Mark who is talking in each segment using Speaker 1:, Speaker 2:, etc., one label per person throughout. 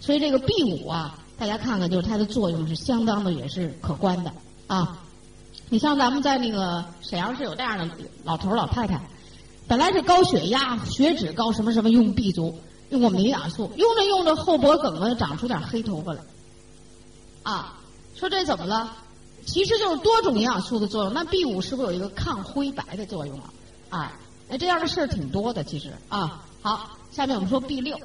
Speaker 1: 所以这个 B 五啊，大家看看，就是它的作用是相当的，也是可观的啊。你像咱们在那个沈阳市有这样的老头老太太，本来是高血压、血脂高什么什么，用 B 族，用我们营养素，用着用着后脖梗子长出点黑头发来，啊，说这怎么了？其实就是多种营养素的作用。那 B 五是不是有一个抗灰白的作用啊？啊，那这样的事儿挺多的，其实啊。好，下面我们说 B 六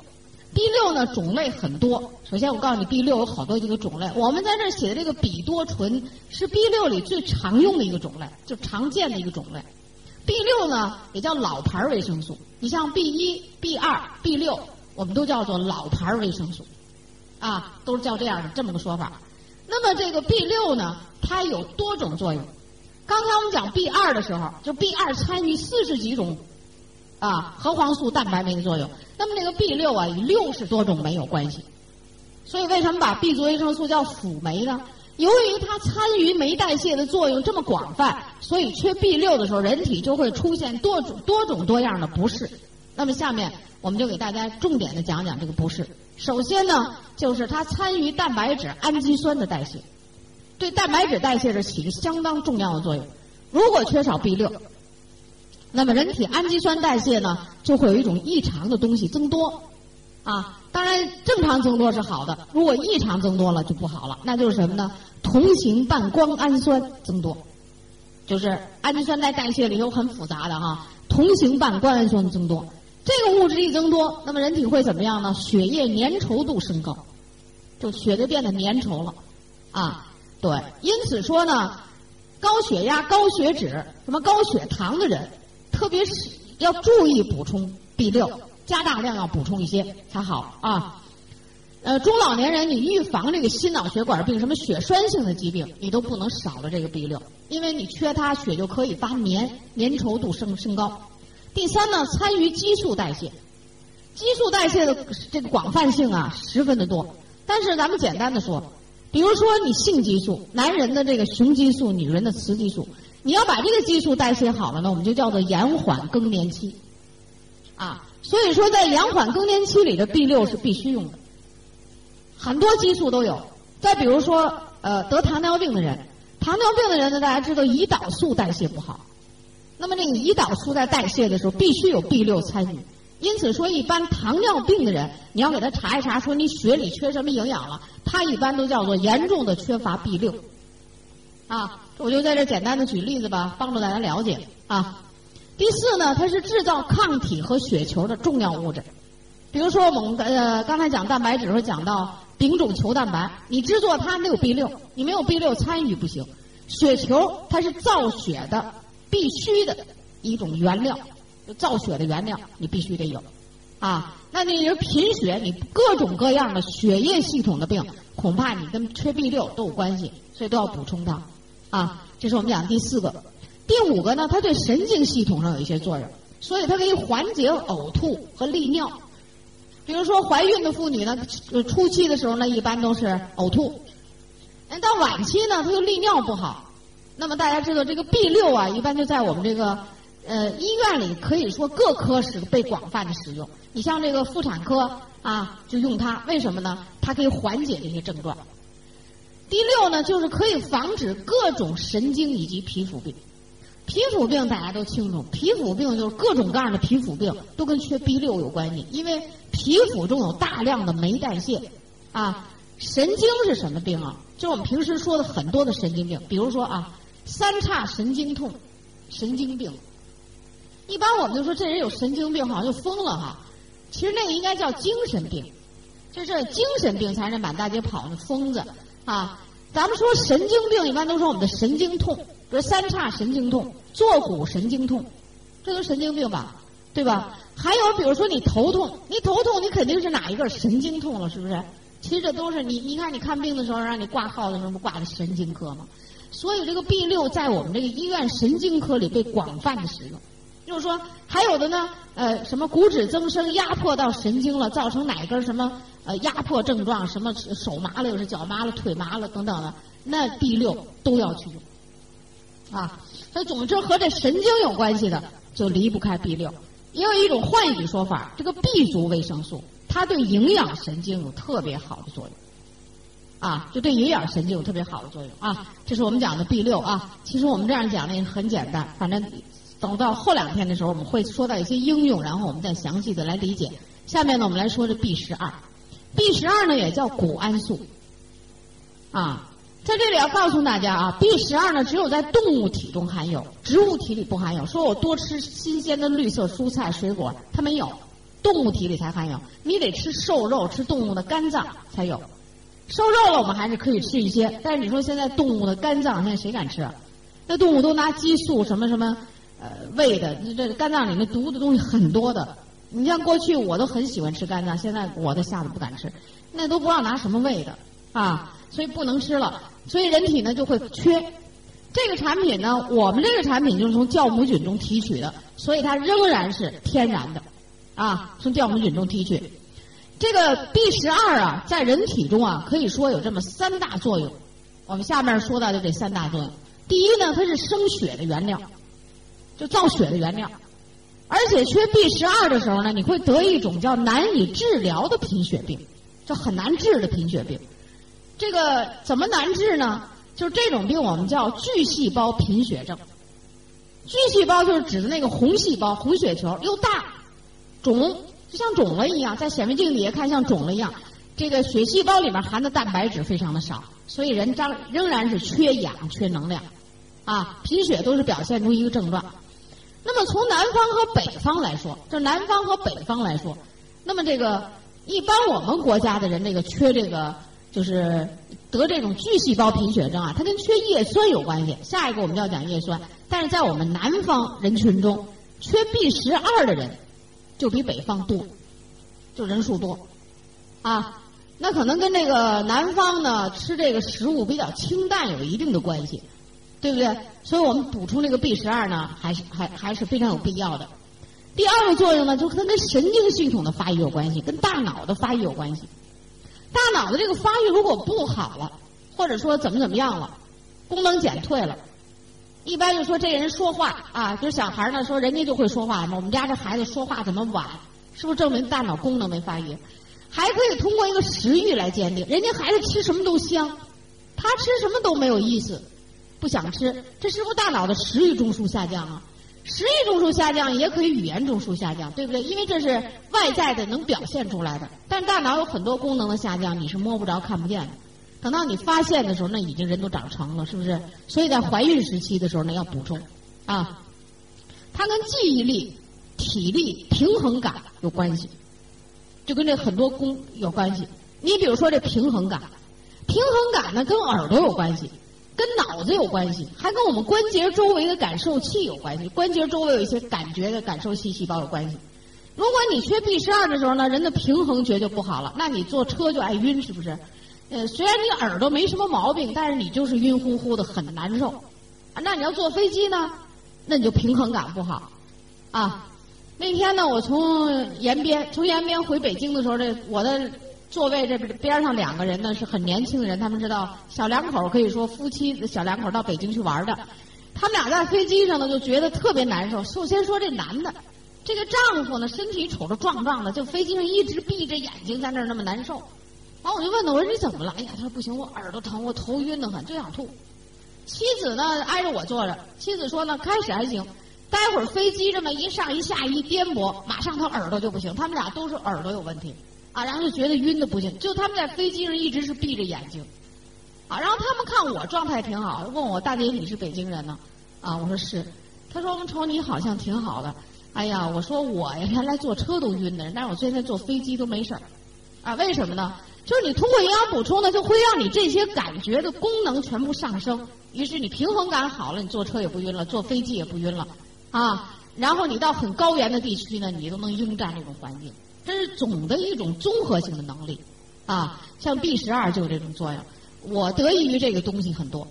Speaker 1: ，B 六呢种类很多。首先我告诉你，B 六有好多这个种类。我们在这写的这个吡多醇是 B 六里最常用的一个种类，就常见的一个种类。B 六呢也叫老牌维生素。你像 B 一、B 二、B 六，我们都叫做老牌维生素，啊，都是叫这样的这么个说法。那么这个 B 六呢，它有多种作用。刚才我们讲 B 二的时候，就 B 二参与四十几种啊核黄素蛋白酶的作用。那么这个 B 六啊，与六十多种酶有关系。所以为什么把 B 族维生素叫辅酶呢？由于它参与酶代谢的作用这么广泛，所以缺 B 六的时候，人体就会出现多种多种多样的不适。那么下面我们就给大家重点的讲讲这个不适。首先呢，就是它参与蛋白质氨基酸的代谢，对蛋白质代谢是起着相当重要的作用。如果缺少 B 六，那么人体氨基酸代谢呢就会有一种异常的东西增多，啊，当然正常增多是好的，如果异常增多了就不好了，那就是什么呢？同型半胱氨酸增多，就是氨基酸在代谢里头很复杂的哈，同型半胱氨酸增多。这个物质一增多，那么人体会怎么样呢？血液粘稠度升高，就血就变得粘稠了，啊，对。因此说呢，高血压、高血脂、什么高血糖的人，特别是要注意补充 B 六，加大量要补充一些才好啊。呃，中老年人你预防这个心脑血管病、什么血栓性的疾病，你都不能少了这个 B 六，因为你缺它，血就可以发粘，粘稠度升升高。第三呢，参与激素代谢，激素代谢的这个广泛性啊，十分的多。但是咱们简单的说，比如说你性激素，男人的这个雄激素，女人的雌激素，你要把这个激素代谢好了呢，我们就叫做延缓更年期。啊，所以说在延缓更年期里的 B 六是必须用的。很多激素都有。再比如说，呃，得糖尿病的人，糖尿病的人呢，大家知道胰岛素代谢不好。那么这个胰岛素在代谢的时候必须有 B 六参与，因此说一般糖尿病的人，你要给他查一查，说你血里缺什么营养了，他一般都叫做严重的缺乏 B 六。啊，我就在这简单的举例子吧，帮助大家了解啊。第四呢，它是制造抗体和血球的重要物质，比如说我们呃刚才讲蛋白质时候讲到丙种球蛋白，你制作它没有 B 六，你没有 B 六参与不行。血球它是造血的。必须的一种原料，造血的原料，你必须得有，啊，那你人贫血，你各种各样的血液系统的病，恐怕你跟缺 B 六都有关系，所以都要补充它，啊，这是我们讲第四个，第五个呢，它对神经系统上有一些作用，所以它可以缓解呕吐和利尿，比如说怀孕的妇女呢，初期的时候呢，一般都是呕吐，到晚期呢，它又利尿不好。那么大家知道这个 B 六啊，一般就在我们这个呃医院里，可以说各科室被广泛的使用。你像这个妇产科啊，就用它，为什么呢？它可以缓解这些症状。第六呢，就是可以防止各种神经以及皮肤病。皮肤病大家都清楚，皮肤病就是各种各样的皮肤病都跟缺 B 六有关系，因为皮肤中有大量的酶代谢啊。神经是什么病啊？就我们平时说的很多的神经病，比如说啊。三叉神经痛，神经病。一般我们就说这人有神经病，好像就疯了哈。其实那个应该叫精神病，就是精神病才是满大街跑的疯子啊。咱们说神经病，一般都说我们的神经痛，比如三叉神经痛、坐骨神经痛，这都神经病吧？对吧？还有比如说你头痛，你头痛你肯定是哪一个神经痛了，是不是？其实这都是你，你看你看病的时候让你挂号的时候不挂的神经科吗？所以这个 B 六在我们这个医院神经科里被广泛的使用，就是说还有的呢，呃，什么骨质增生压迫到神经了，造成哪根什么呃压迫症状，什么手麻了又是脚麻了腿麻了等等的，那 B 六都要去用，啊，所以总之和这神经有关系的就离不开 B 六。也有一种换一种说法，这个 B 族维生素它对营养神经有特别好的作用。啊，就对营养神经有特别好的作用啊。这是我们讲的 B 六啊。其实我们这样讲呢也很简单，反正等到后两天的时候，我们会说到一些应用，然后我们再详细的来理解。下面呢，我们来说这 B 十二。B 十二呢也叫谷氨素。啊，在这里要告诉大家啊，B 十二呢只有在动物体中含有，植物体里不含有。说我多吃新鲜的绿色蔬菜水果，它没有，动物体里才含有。你得吃瘦肉，吃动物的肝脏才有。瘦肉了，我们还是可以吃一些。但是你说现在动物的肝脏，现在谁敢吃？那动物都拿激素什么什么，呃，胃的。这肝脏里面毒的东西很多的。你像过去我都很喜欢吃肝脏，现在我都吓得不敢吃。那都不知道拿什么喂的啊，所以不能吃了。所以人体呢就会缺。这个产品呢，我们这个产品就是从酵母菌中提取的，所以它仍然是天然的，啊，从酵母菌中提取。这个 B 十二啊，在人体中啊，可以说有这么三大作用。我们下面说到的这三大作用，第一呢，它是生血的原料，就造血的原料。而且缺 B 十二的时候呢，你会得一种叫难以治疗的贫血病，就很难治的贫血病。这个怎么难治呢？就是这种病我们叫巨细胞贫血症。巨细胞就是指的那个红细胞、红血球，又大，肿。就像肿了一样，在显微镜底下看像肿了一样。这个血细胞里面含的蛋白质非常的少，所以人张仍然是缺氧、缺能量，啊，贫血都是表现出一个症状。那么从南方和北方来说，这南方和北方来说，那么这个一般我们国家的人这个缺这个就是得这种巨细胞贫血症啊，它跟缺叶酸有关系。下一个我们要讲叶酸，但是在我们南方人群中，缺 B 十二的人。就比北方多，就人数多，啊，那可能跟这个南方呢吃这个食物比较清淡有一定的关系，对不对？所以我们补充这个 B 十二呢，还是还还是非常有必要的。第二个作用呢，就是它跟神经系统的发育有关系，跟大脑的发育有关系。大脑的这个发育如果不好了，或者说怎么怎么样了，功能减退了。一般就说这人说话啊，就是小孩呢说人家就会说话嘛。我们家这孩子说话怎么晚？是不是证明大脑功能没发育？还可以通过一个食欲来鉴定，人家孩子吃什么都香，他吃什么都没有意思，不想吃。这是不是大脑的食欲中枢下降啊？食欲中枢下降也可以语言中枢下降，对不对？因为这是外在的能表现出来的。但大脑有很多功能的下降，你是摸不着看不见的。等到你发现的时候，那已经人都长成了，是不是？所以在怀孕时期的时候呢，要补充，啊，它跟记忆力、体力、平衡感有关系，就跟这很多功有关系。你比如说这平衡感，平衡感呢跟耳朵有关系，跟脑子有关系，还跟我们关节周围的感受器有关系。关节周围有一些感觉的感受器细胞有关系。如果你缺 B 十二的时候呢，人的平衡觉就不好了，那你坐车就爱晕，是不是？呃，虽然你耳朵没什么毛病，但是你就是晕乎乎的，很难受。那你要坐飞机呢，那你就平衡感不好。啊，那天呢，我从延边从延边回北京的时候，这我的座位这边上两个人呢是很年轻的人，他们知道小两口可以说夫妻小两口到北京去玩的，他们俩在飞机上呢就觉得特别难受。首先说这男的，这个丈夫呢身体瞅着壮壮的，就飞机上一直闭着眼睛在那儿那么难受。完我就问他，我说你怎么了？哎呀，他说不行，我耳朵疼，我头晕得很，就想吐。妻子呢挨着我坐着，妻子说呢，开始还行，待会儿飞机这么一上一下一颠簸，马上他耳朵就不行。他们俩都是耳朵有问题，啊，然后就觉得晕的不行。就他们在飞机上一直是闭着眼睛，啊，然后他们看我状态挺好，问我大姐你是北京人呢？啊，我说是。他说我们瞅你好像挺好的。哎呀，我说我呀原来坐车都晕的人，但是我现在坐飞机都没事儿，啊，为什么呢？就是你通过营养补充呢，就会让你这些感觉的功能全部上升，于是你平衡感好了，你坐车也不晕了，坐飞机也不晕了，啊，然后你到很高原的地区呢，你都能应战这种环境，这是总的一种综合性的能力，啊，像 B 十二就有这种作用，我得益于这个东西很多，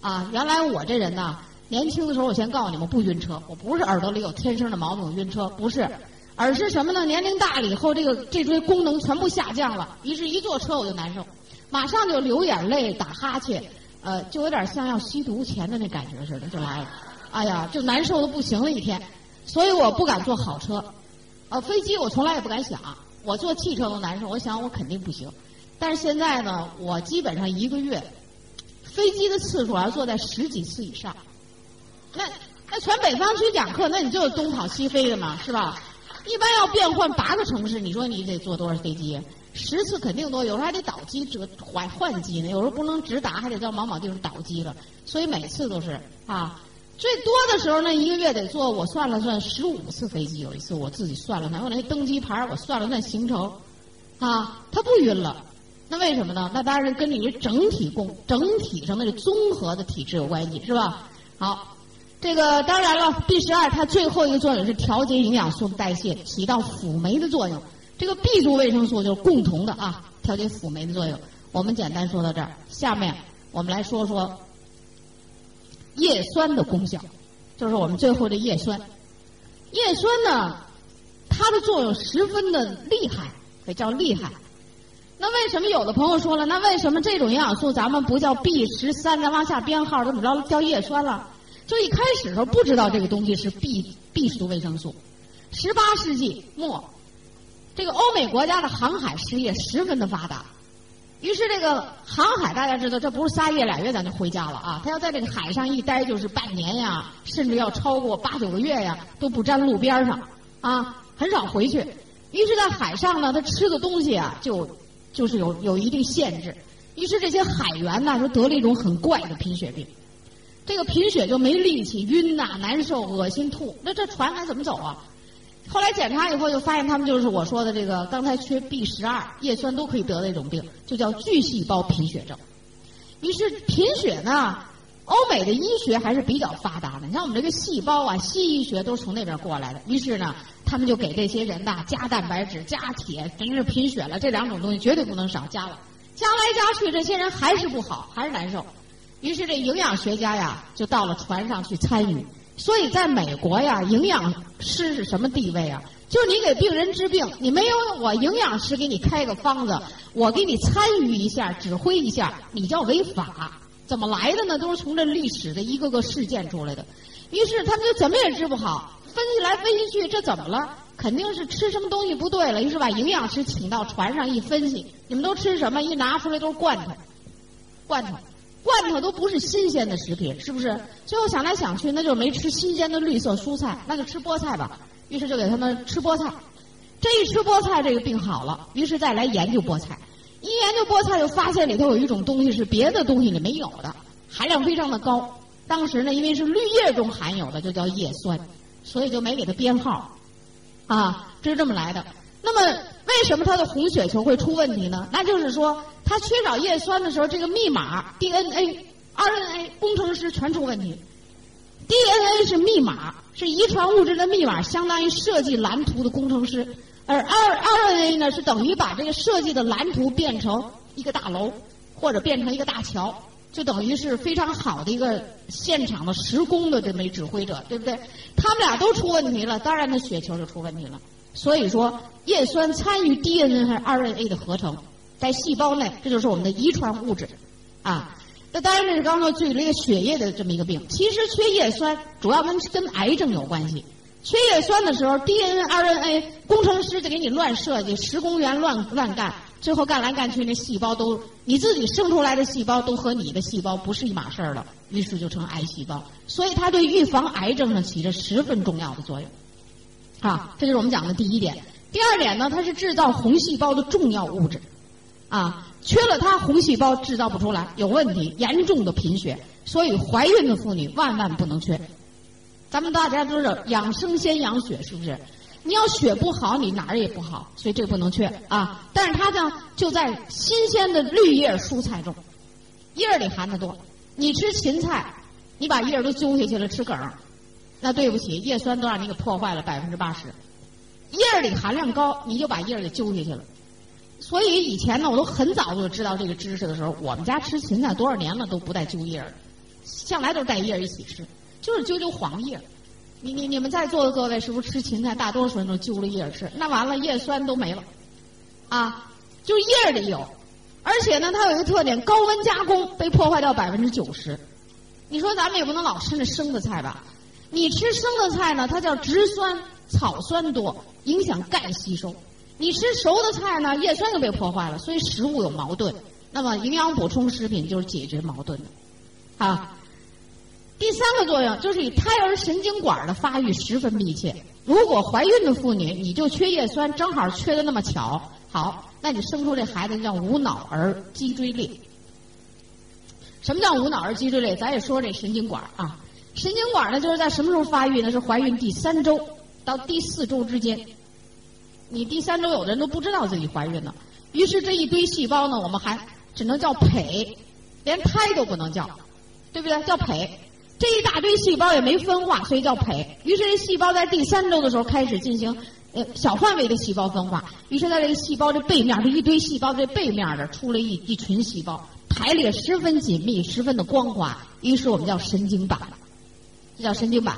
Speaker 1: 啊，原来我这人呢，年轻的时候我先告诉你们不晕车，我不是耳朵里有天生的毛病晕车，不是。而是什么呢？年龄大了以后，这个这些功能全部下降了，于是一坐车我就难受，马上就流眼泪、打哈欠，呃，就有点像要吸毒前的那感觉似的，就来了。哎呀，就难受的不行了一天，所以我不敢坐好车，呃，飞机我从来也不敢想，我坐汽车都难受，我想我肯定不行。但是现在呢，我基本上一个月飞机的次数要坐在十几次以上。那那全北方区讲课，那你就东跑西飞的嘛，是吧？一般要变换八个城市，你说你得坐多少飞机？十次肯定多，有时候还得倒机折换换机呢，有时候不能直达，还得到某某地方倒机了。所以每次都是啊，最多的时候那一个月得坐，我算了算十五次飞机。有一次我自己算了算，我那登机牌我算了那行程，啊，它不晕了。那为什么呢？那当然跟你整体共整体上的这综合的体质有关系，是吧？好，这个当然了，B 十二它最后一个作用是调节营养素的代谢，起到辅酶的作用。这个 B 族维生素就是共同的啊，调节辅酶的作用。我们简单说到这儿，下面我们来说说叶酸的功效，就是我们最后的叶酸。叶酸呢，它的作用十分的厉害，可以叫厉害。那为什么有的朋友说了，那为什么这种营养素咱们不叫 B 十三，咱往下编号怎么着叫叶酸了？就一开始时候不知道这个东西是 B B 族维生素。十八世纪末，这个欧美国家的航海事业十分的发达，于是这个航海大家知道，这不是仨月俩月咱就回家了啊！他要在这个海上一待就是半年呀，甚至要超过八九个月呀，都不沾路边上啊，很少回去。于是，在海上呢，他吃的东西啊就。就是有有一定限制，于是这些海员呢就得了一种很怪的贫血病，这个贫血就没力气，晕呐，难受，恶心吐，那这船还怎么走啊？后来检查以后就发现他们就是我说的这个刚才缺 B 十二叶酸都可以得的一种病，就叫巨细胞贫血症。于是贫血呢，欧美的医学还是比较发达的，你像我们这个细胞啊，西医学都是从那边过来的。于是呢。他们就给这些人呐加蛋白质、加铁，真是贫血了。这两种东西绝对不能少，加了，加来加去，这些人还是不好，还是难受。于是这营养学家呀，就到了船上去参与。所以在美国呀，营养师是什么地位啊？就是你给病人治病，你没有我营养师给你开个方子，我给你参与一下、指挥一下，你叫违法。怎么来的呢？都是从这历史的一个个事件出来的。于是他们就怎么也治不好。分析来分析去，这怎么了？肯定是吃什么东西不对了。于是把营养师请到船上一分析，你们都吃什么？一拿出来都是罐头，罐头，罐头都不是新鲜的食品，是不是？最后想来想去，那就没吃新鲜的绿色蔬菜，那就吃菠菜吧。于是就给他们吃菠菜，这一吃菠菜，这个病好了。于是再来研究菠菜，一研究菠菜，就发现里头有一种东西是别的东西里没有的，含量非常的高。当时呢，因为是绿叶中含有的，就叫叶酸。所以就没给它编号，啊，这是这么来的。那么为什么他的红血球会出问题呢？那就是说，他缺少叶酸的时候，这个密码 DNA、RNA 工程师全出问题。DNA 是密码，是遗传物质的密码，相当于设计蓝图的工程师；而 R RNA 呢，是等于把这个设计的蓝图变成一个大楼，或者变成一个大桥。就等于是非常好的一个现场的施工的这么一指挥者，对不对？他们俩都出问题了，当然那血球就出问题了。所以说，叶酸参与 DNA 和 RNA 的合成，在细胞内，这就是我们的遗传物质，啊。那当然这是刚刚举了一个血液的这么一个病。其实缺叶酸主要跟跟癌症有关系。缺叶酸的时候，DNA、RNA 工程师就给你乱设计，施工员乱乱干。最后干来干去，那细胞都你自己生出来的细胞都和你的细胞不是一码事儿了，于是就成癌细胞。所以它对预防癌症上起着十分重要的作用。啊，这就是我们讲的第一点。第二点呢，它是制造红细胞的重要物质。啊，缺了它，红细胞制造不出来，有问题，严重的贫血。所以怀孕的妇女万万不能缺。咱们大家都是养生先养血，是不是？你要血不好，你哪儿也不好，所以这个不能缺啊。但是它呢，就在新鲜的绿叶蔬菜中，叶里含的多。你吃芹菜，你把叶都揪下去了，吃梗，那对不起，叶酸都让你给破坏了百分之八十。叶儿里含量高，你就把叶儿给揪下去了。所以以前呢，我都很早就知道这个知识的时候，我们家吃芹菜多少年了都不带揪叶儿，向来都是带叶儿一起吃，就是揪揪黄叶儿。你你你们在座的各位是不是吃芹菜？大多数人都揪了叶儿吃，那完了叶酸都没了，啊，就叶儿里有，而且呢，它有一个特点，高温加工被破坏掉百分之九十。你说咱们也不能老吃那生的菜吧？你吃生的菜呢，它叫植酸、草酸多，影响钙吸收。你吃熟的菜呢，叶酸就被破坏了，所以食物有矛盾。那么营养补充食品就是解决矛盾的，啊。第三个作用就是与胎儿神经管的发育十分密切。如果怀孕的妇女你就缺叶酸，正好缺的那么巧，好，那你生出这孩子叫无脑儿脊椎裂。什么叫无脑儿脊椎裂？咱也说这神经管啊，神经管呢就是在什么时候发育呢？是怀孕第三周到第四周之间。你第三周有的人都不知道自己怀孕了，于是这一堆细胞呢，我们还只能叫胚，连胎都不能叫，对不对？叫胚。这一大堆细胞也没分化，所以叫胚。于是这细胞在第三周的时候开始进行呃小范围的细胞分化。于是在这个细胞的背面，这一堆细胞这背面的出了一一群细胞，排列十分紧密，十分的光滑。于是我们叫神经板，这叫神经板。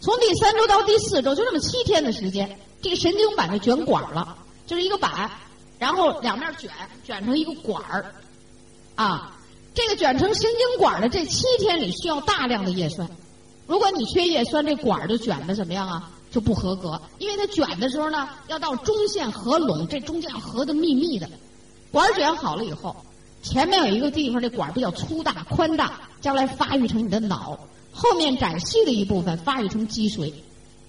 Speaker 1: 从第三周到第四周，就这么七天的时间，这个神经板就卷管了，就是一个板，然后两面卷，卷成一个管儿，啊。这个卷成神经管的这七天里需要大量的叶酸，如果你缺叶酸，这管儿就卷的怎么样啊？就不合格，因为它卷的时候呢，要到中线合拢，这中间要合的密密的。管儿卷好了以后，前面有一个地方，这管儿比较粗大宽大，将来发育成你的脑；后面窄细的一部分发育成脊髓。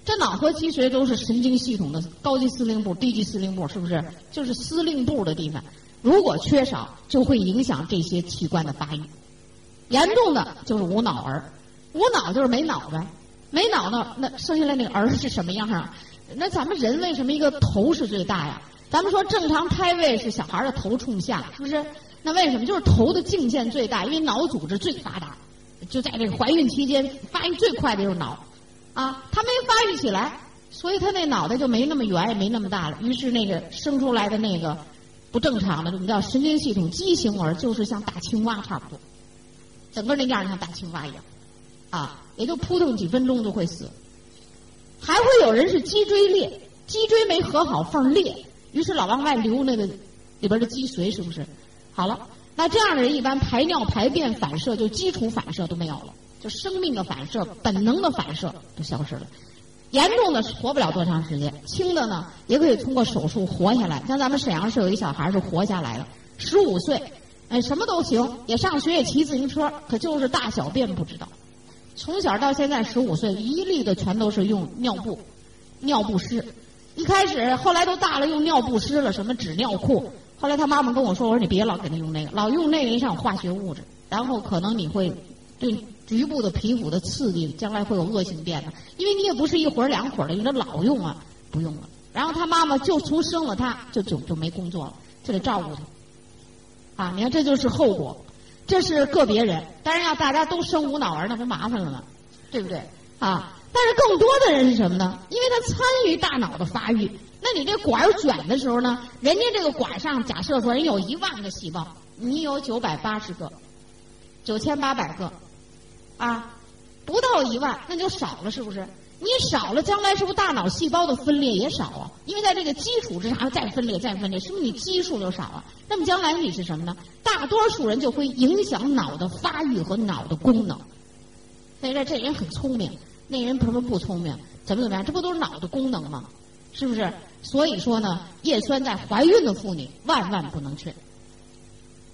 Speaker 1: 这脑和脊髓都是神经系统的高级司令部、低级司令部，是不是？就是司令部的地方。如果缺少，就会影响这些器官的发育。严重的就是无脑儿，无脑就是没脑呗，没脑呢，那生下来那个儿是什么样啊？那咱们人为什么一个头是最大呀？咱们说正常胎位是小孩的头冲下，是不是？那为什么？就是头的径线最大，因为脑组织最发达，就在这个怀孕期间发育最快的就是脑，啊，它没发育起来，所以他那脑袋就没那么圆，也没那么大了。于是那个生出来的那个。不正常的，我们叫神经系统畸形儿，就是像大青蛙差不多，整个那样儿像大青蛙一样，啊，也就扑腾几分钟就会死。还会有人是脊椎裂，脊椎没合好缝裂，于是老往外流那个里边的脊髓，是不是？好了，那这样的人一般排尿、排便反射就基础反射都没有了，就生命的反射、本能的反射都消失了。严重的活不了多长时间，轻的呢也可以通过手术活下来。像咱们沈阳市有一小孩是活下来了，十五岁，哎，什么都行，也上学也骑自行车，可就是大小便不知道。从小到现在十五岁，一律的全都是用尿布、尿不湿。一开始后来都大了，用尿不湿了，什么纸尿裤。后来他妈妈跟我说：“我说你别老给他用那个，老用那个上有化学物质，然后可能你会对。”局部的皮肤的刺激，将来会有恶性变的，因为你也不是一会儿两会儿的，你这老用啊，不用了。然后他妈妈就从生了他，就就就没工作了，就得照顾他。啊，你看这就是后果，这是个别人。当然要大家都生无脑儿，那不麻烦了吗？对不对？啊，但是更多的人是什么呢？因为他参与大脑的发育，那你这管儿卷的时候呢，人家这个管上假设说人有一万个细胞，你有九百八十个，九千八百个。啊，不到一万，那就少了，是不是？你少了，将来是不是大脑细胞的分裂也少啊？因为在这个基础之上再分裂再分裂，是不是你基数就少啊？那么将来你是什么呢？大多数人就会影响脑的发育和脑的功能。所以说这人很聪明，那人不是不聪明，怎么怎么样？这不都是脑的功能吗？是不是？所以说呢，叶酸在怀孕的妇女万万不能缺。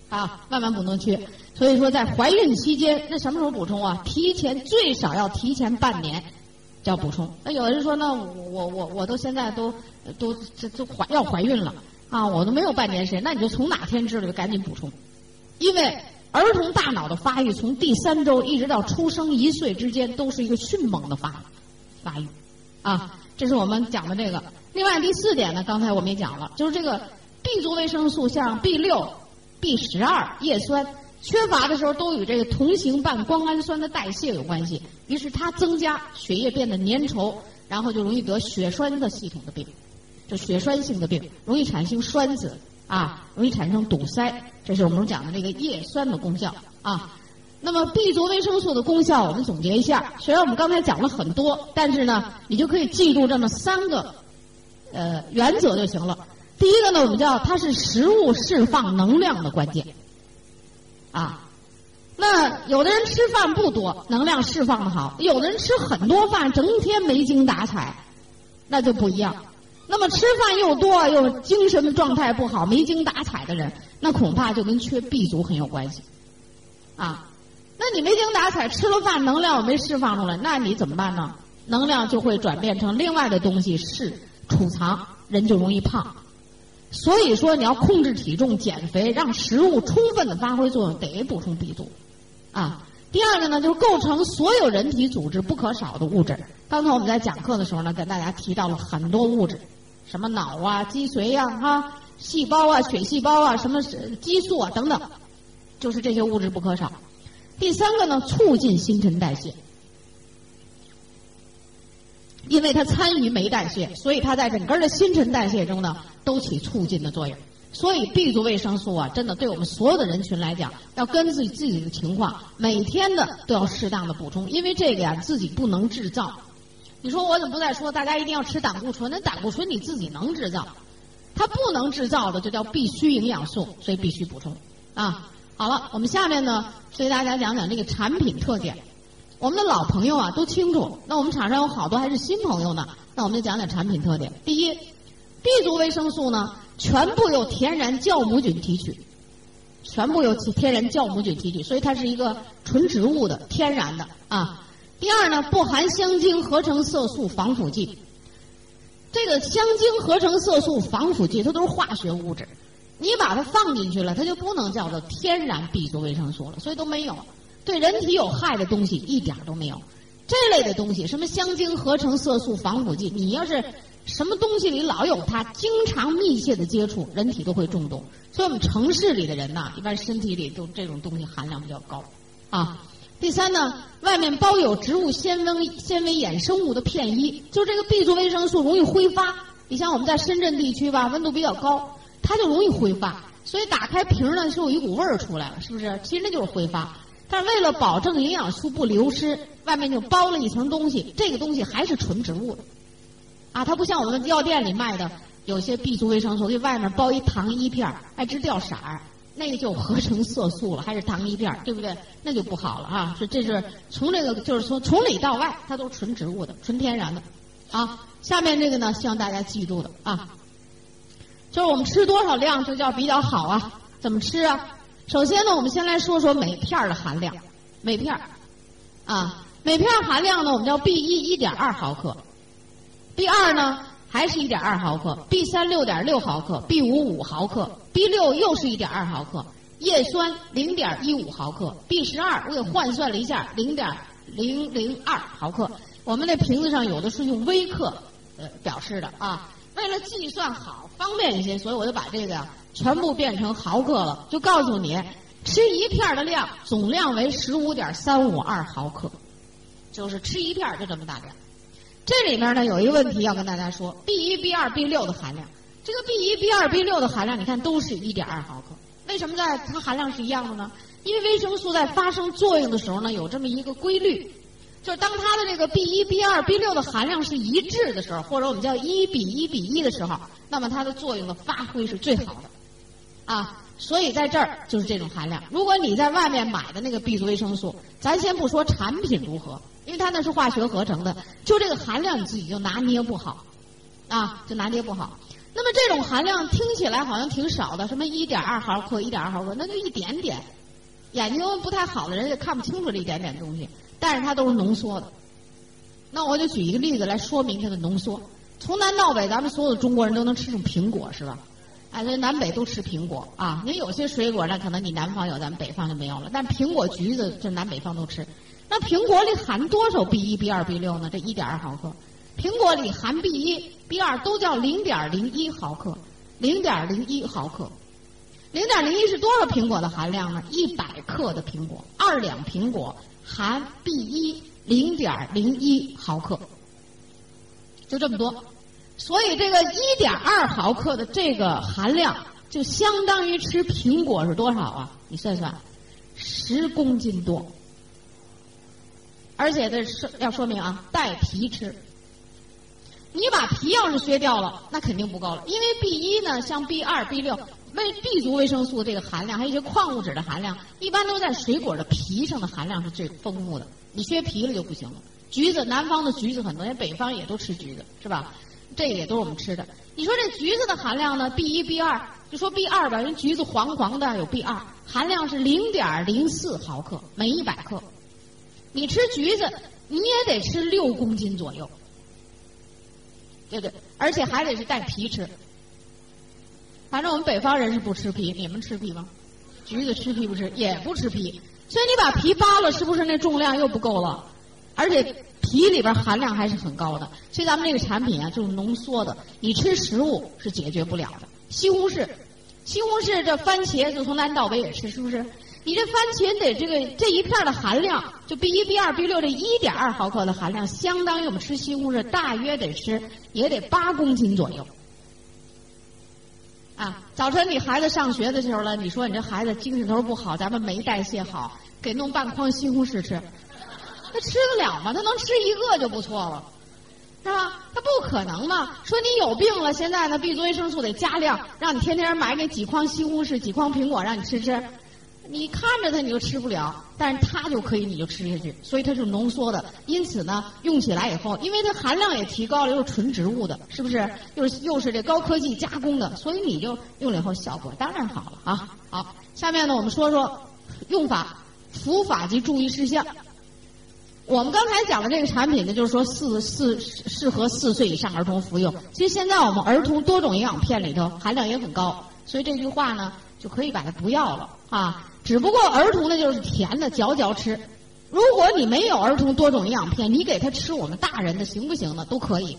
Speaker 1: 啊，万万不能缺。所以说，在怀孕期间，那什么时候补充啊？提前最少要提前半年，叫补充。那有人说，那我我我都现在都都这都怀要怀孕了啊，我都没有半年时间，那你就从哪天知道就赶紧补充，因为儿童大脑的发育从第三周一直到出生一岁之间都是一个迅猛的发发育，啊，这是我们讲的这个。另外第四点呢，刚才我们也讲了，就是这个 B 族维生素像 B 六。B 十二叶酸缺乏的时候，都与这个同型半胱氨酸的代谢有关系。于是它增加血液变得粘稠，然后就容易得血栓的系统的病，就血栓性的病，容易产生栓子啊，容易产生堵塞。这是我们讲的这个叶酸的功效啊。那么 B 族维生素的功效，我们总结一下。虽然我们刚才讲了很多，但是呢，你就可以记住这么三个呃原则就行了。第一个呢，我们叫它是食物释放能量的关键，啊，那有的人吃饭不多，能量释放的好；有的人吃很多饭，整天没精打采，那就不一样。那么吃饭又多又精神状态不好、没精打采的人，那恐怕就跟缺 B 族很有关系，啊，你没精打采，吃了饭能量没释放出来，那你怎么办呢？能量就会转变成另外的东西是储藏，人就容易胖。所以说，你要控制体重、减肥，让食物充分的发挥作用，得补充 B 族，啊。第二个呢，就是构成所有人体组织不可少的物质。刚才我们在讲课的时候呢，跟大家提到了很多物质，什么脑啊、脊髓呀、哈、细胞啊、血细胞啊、什么激素啊等等，就是这些物质不可少。第三个呢，促进新陈代谢，因为它参与酶代谢，所以它在整个的新陈代谢中呢，都起促进的作用。所以 B 族维生素啊，真的对我们所有的人群来讲，要根据自己的情况，每天的都要适当的补充，因为这个呀自己不能制造。你说我怎么不再说大家一定要吃胆固醇？那胆固醇你自己能制造，它不能制造的就叫必需营养素，所以必须补充。啊，好了，我们下面呢，给大家讲讲这个产品特点。我们的老朋友啊都清楚，那我们场上有好多还是新朋友呢，那我们就讲讲产品特点。第一，B 族维生素呢。全部由天然酵母菌提取，全部由天然酵母菌提取，所以它是一个纯植物的天然的啊。第二呢，不含香精、合成色素、防腐剂。这个香精、合成色素、防腐剂，它都是化学物质，你把它放进去了，它就不能叫做天然 B 族维生素了，所以都没有。对人体有害的东西一点都没有。这类的东西，什么香精、合成色素、防腐剂，你要是。什么东西里老有它，经常密切的接触，人体都会中毒。所以我们城市里的人呐，一般身体里都这种东西含量比较高。啊，第三呢，外面包有植物纤维纤维衍生物的片衣，就这个 B 族维生素容易挥发。你像我们在深圳地区吧，温度比较高，它就容易挥发。所以打开瓶呢，就有一股味儿出来了，是不是？其实那就是挥发。但是为了保证营养素不流失，外面就包了一层东西，这个东西还是纯植物的。啊，它不像我们药店里卖的，有些 B 族维生素，给外面包一糖衣片儿，还直掉色儿，那个就合成色素了，还是糖衣片儿，对不对？那就不好了啊！是这是从这个就是说从里到外，它都是纯植物的、纯天然的。啊，下面这个呢，希望大家记住的啊，就是我们吃多少量就叫比较好啊？怎么吃啊？首先呢，我们先来说说镁片的含量，镁片儿啊，镁片含量呢，我们叫 B 一一点二毫克。B 二呢，还是一点二毫克；B 三六点六毫克；B 五五毫克；B 六又是一点二毫克。叶酸零点一五毫克；B 十二我给换算了一下，零点零零二毫克。我们那瓶子上有的是用微克呃表示的啊。为了计算好方便一些，所以我就把这个呀全部变成毫克了。就告诉你，吃一片的量总量为十五点三五二毫克，就是吃一片就这么大点。这里面呢有一个问题要跟大家说，B 一、B 二、B 六的含量，这个 B 一、B 二、B 六的含量，你看都是一点二毫克。为什么在它含量是一样的呢？因为维生素在发生作用的时候呢，有这么一个规律，就是当它的这个 B 一、B 二、B 六的含量是一致的时候，或者我们叫一比一比一的时候，那么它的作用的发挥是最好的，啊，所以在这儿就是这种含量。如果你在外面买的那个 B 族维生素，咱先不说产品如何。因为它那是化学合成的，就这个含量你自己就拿捏不好，啊，就拿捏不好。那么这种含量听起来好像挺少的，什么一点二毫克、一点二毫克，那就一点点。眼睛不太好的人也看不清楚这一点点东西，但是它都是浓缩的。那我就举一个例子来说明它的浓缩。从南到北，咱们所有的中国人都能吃上苹果，是吧？哎，这南北都吃苹果啊。您有些水果，那可能你南方有，咱们北方就没有了。但苹果、橘子，这南北方都吃。那苹果里含多少 B 一、B 二、B 六呢？这一点二毫克。苹果里含 B 一、B 二都叫零点零一毫克，零点零一毫克。零点零一是多少苹果的含量呢？一百克的苹果，二两苹果含 B 一零点零一毫克，就这么多。所以这个一点二毫克的这个含量，就相当于吃苹果是多少啊？你算算，十公斤多。而且这是要说明啊，带皮吃。你把皮要是削掉了，那肯定不够了。因为 B 一呢，像 B 二、B 六、为 B 族维生素这个含量，还有一些矿物质的含量，一般都在水果的皮上的含量是最丰富的。你削皮了就不行了。橘子，南方的橘子很多，人北方也都吃橘子，是吧？这也都是我们吃的。你说这橘子的含量呢？B 一、B 二，就说 B 二吧，人橘子黄黄的有 B 二，含量是零点零四毫克每一百克。你吃橘子，你也得吃六公斤左右，对对？而且还得是带皮吃。反正我们北方人是不吃皮，你们吃皮吗？橘子吃皮不吃？也不吃皮。所以你把皮扒了，是不是那重量又不够了？而且皮里边含量还是很高的。所以咱们这个产品啊，就是浓缩的。你吃食物是解决不了的。西红柿，西红柿这番茄就从南到北也吃，是不是？你这番茄得这个这一片的含量，就 B 一、B 二、B 六这一点二毫克的含量，相当于我们吃西红柿大约得吃也得八公斤左右。啊，早晨你孩子上学的时候了，你说你这孩子精神头不好，咱们没代谢好，给弄半筐西红柿吃，他吃得了吗？他能吃一个就不错了，是吧？他不可能嘛。说你有病了，现在呢，B 族维生素得加量，让你天天买那几筐西红柿、几筐苹果让你吃吃。你看着它你就吃不了，但是它就可以你就吃下去，所以它是浓缩的。因此呢，用起来以后，因为它含量也提高了，又是纯植物的，是不是？又是又是这高科技加工的，所以你就用了以后效果当然好了啊。好，下面呢我们说说用法、服法及注意事项。我们刚才讲的这个产品呢，就是说四四适合四岁以上儿童服用。其实现在我们儿童多种营养片里头含量也很高，所以这句话呢就可以把它不要了啊。只不过儿童的就是甜的，嚼嚼吃。如果你没有儿童多种营养片，你给他吃我们大人的行不行呢？都可以。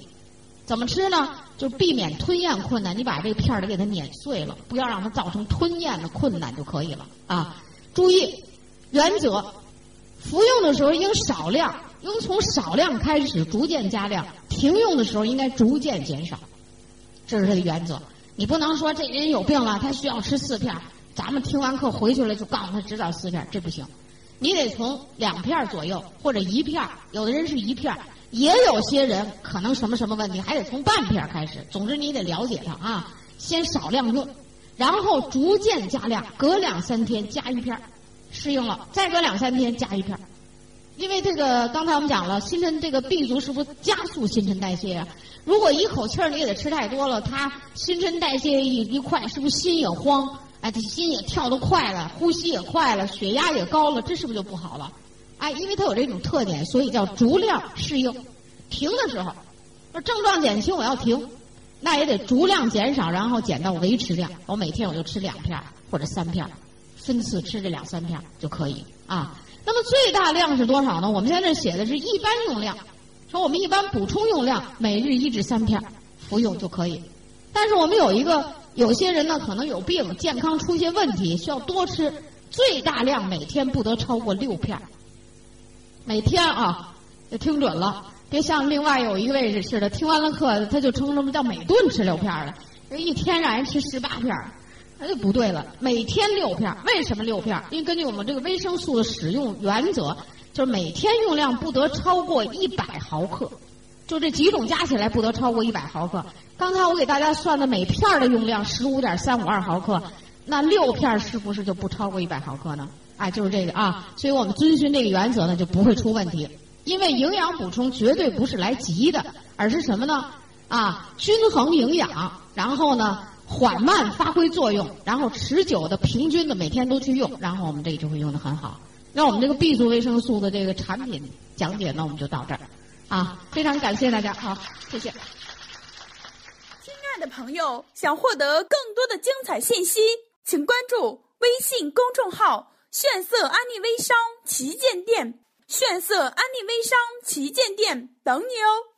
Speaker 1: 怎么吃呢？就避免吞咽困难，你把这个片儿得给它碾碎了，不要让它造成吞咽的困难就可以了啊。注意原则，服用的时候应少量，应从少量开始，逐渐加量。停用的时候应该逐渐减少，这是它的原则。你不能说这人有病了，他需要吃四片。咱们听完课回去了就告诉他只找四片，这不行，你得从两片左右或者一片，有的人是一片，也有些人可能什么什么问题，还得从半片开始。总之你得了解他啊，先少量用，然后逐渐加量，隔两三天加一片，适应了再隔两三天加一片，因为这个刚才我们讲了，新陈这个 B 族是不是加速新陈代谢啊？如果一口气儿你给他吃太多了，他新陈代谢一一快，是不是心也慌？哎，这心也跳得快了，呼吸也快了，血压也高了，这是不是就不好了？哎，因为它有这种特点，所以叫逐量适应。停的时候，说症状减轻我要停，那也得逐量减少，然后减到维持量。我每天我就吃两片或者三片，分次吃这两三片就可以啊。那么最大量是多少呢？我们现在写的是一般用量，说我们一般补充用量每日一至三片服用就可以。但是我们有一个。有些人呢可能有病，健康出现问题，需要多吃，最大量每天不得超过六片每天啊，就听准了，别像另外有一位似的，听完了课他就称什么叫每顿吃六片了，一天让人吃十八片那就不对了。每天六片为什么六片因为根据我们这个维生素的使用原则，就是每天用量不得超过一百毫克，就这几种加起来不得超过一百毫克。刚才我给大家算的每片的用量十五点三五二毫克，那六片是不是就不超过一百毫克呢？哎，就是这个啊，所以我们遵循这个原则呢，就不会出问题。因为营养补充绝对不是来急的，而是什么呢？啊，均衡营养，然后呢缓慢发挥作用，然后持久的、平均的每天都去用，然后我们这个就会用的很好。那我们这个 B 族维生素的这个产品讲解呢，我们就到这儿，啊，非常感谢大家，好，谢谢。
Speaker 2: 亲爱的朋友想获得更多的精彩信息，请关注微信公众号“炫色安利微商旗舰店”，炫色安利微商旗舰店等你哦。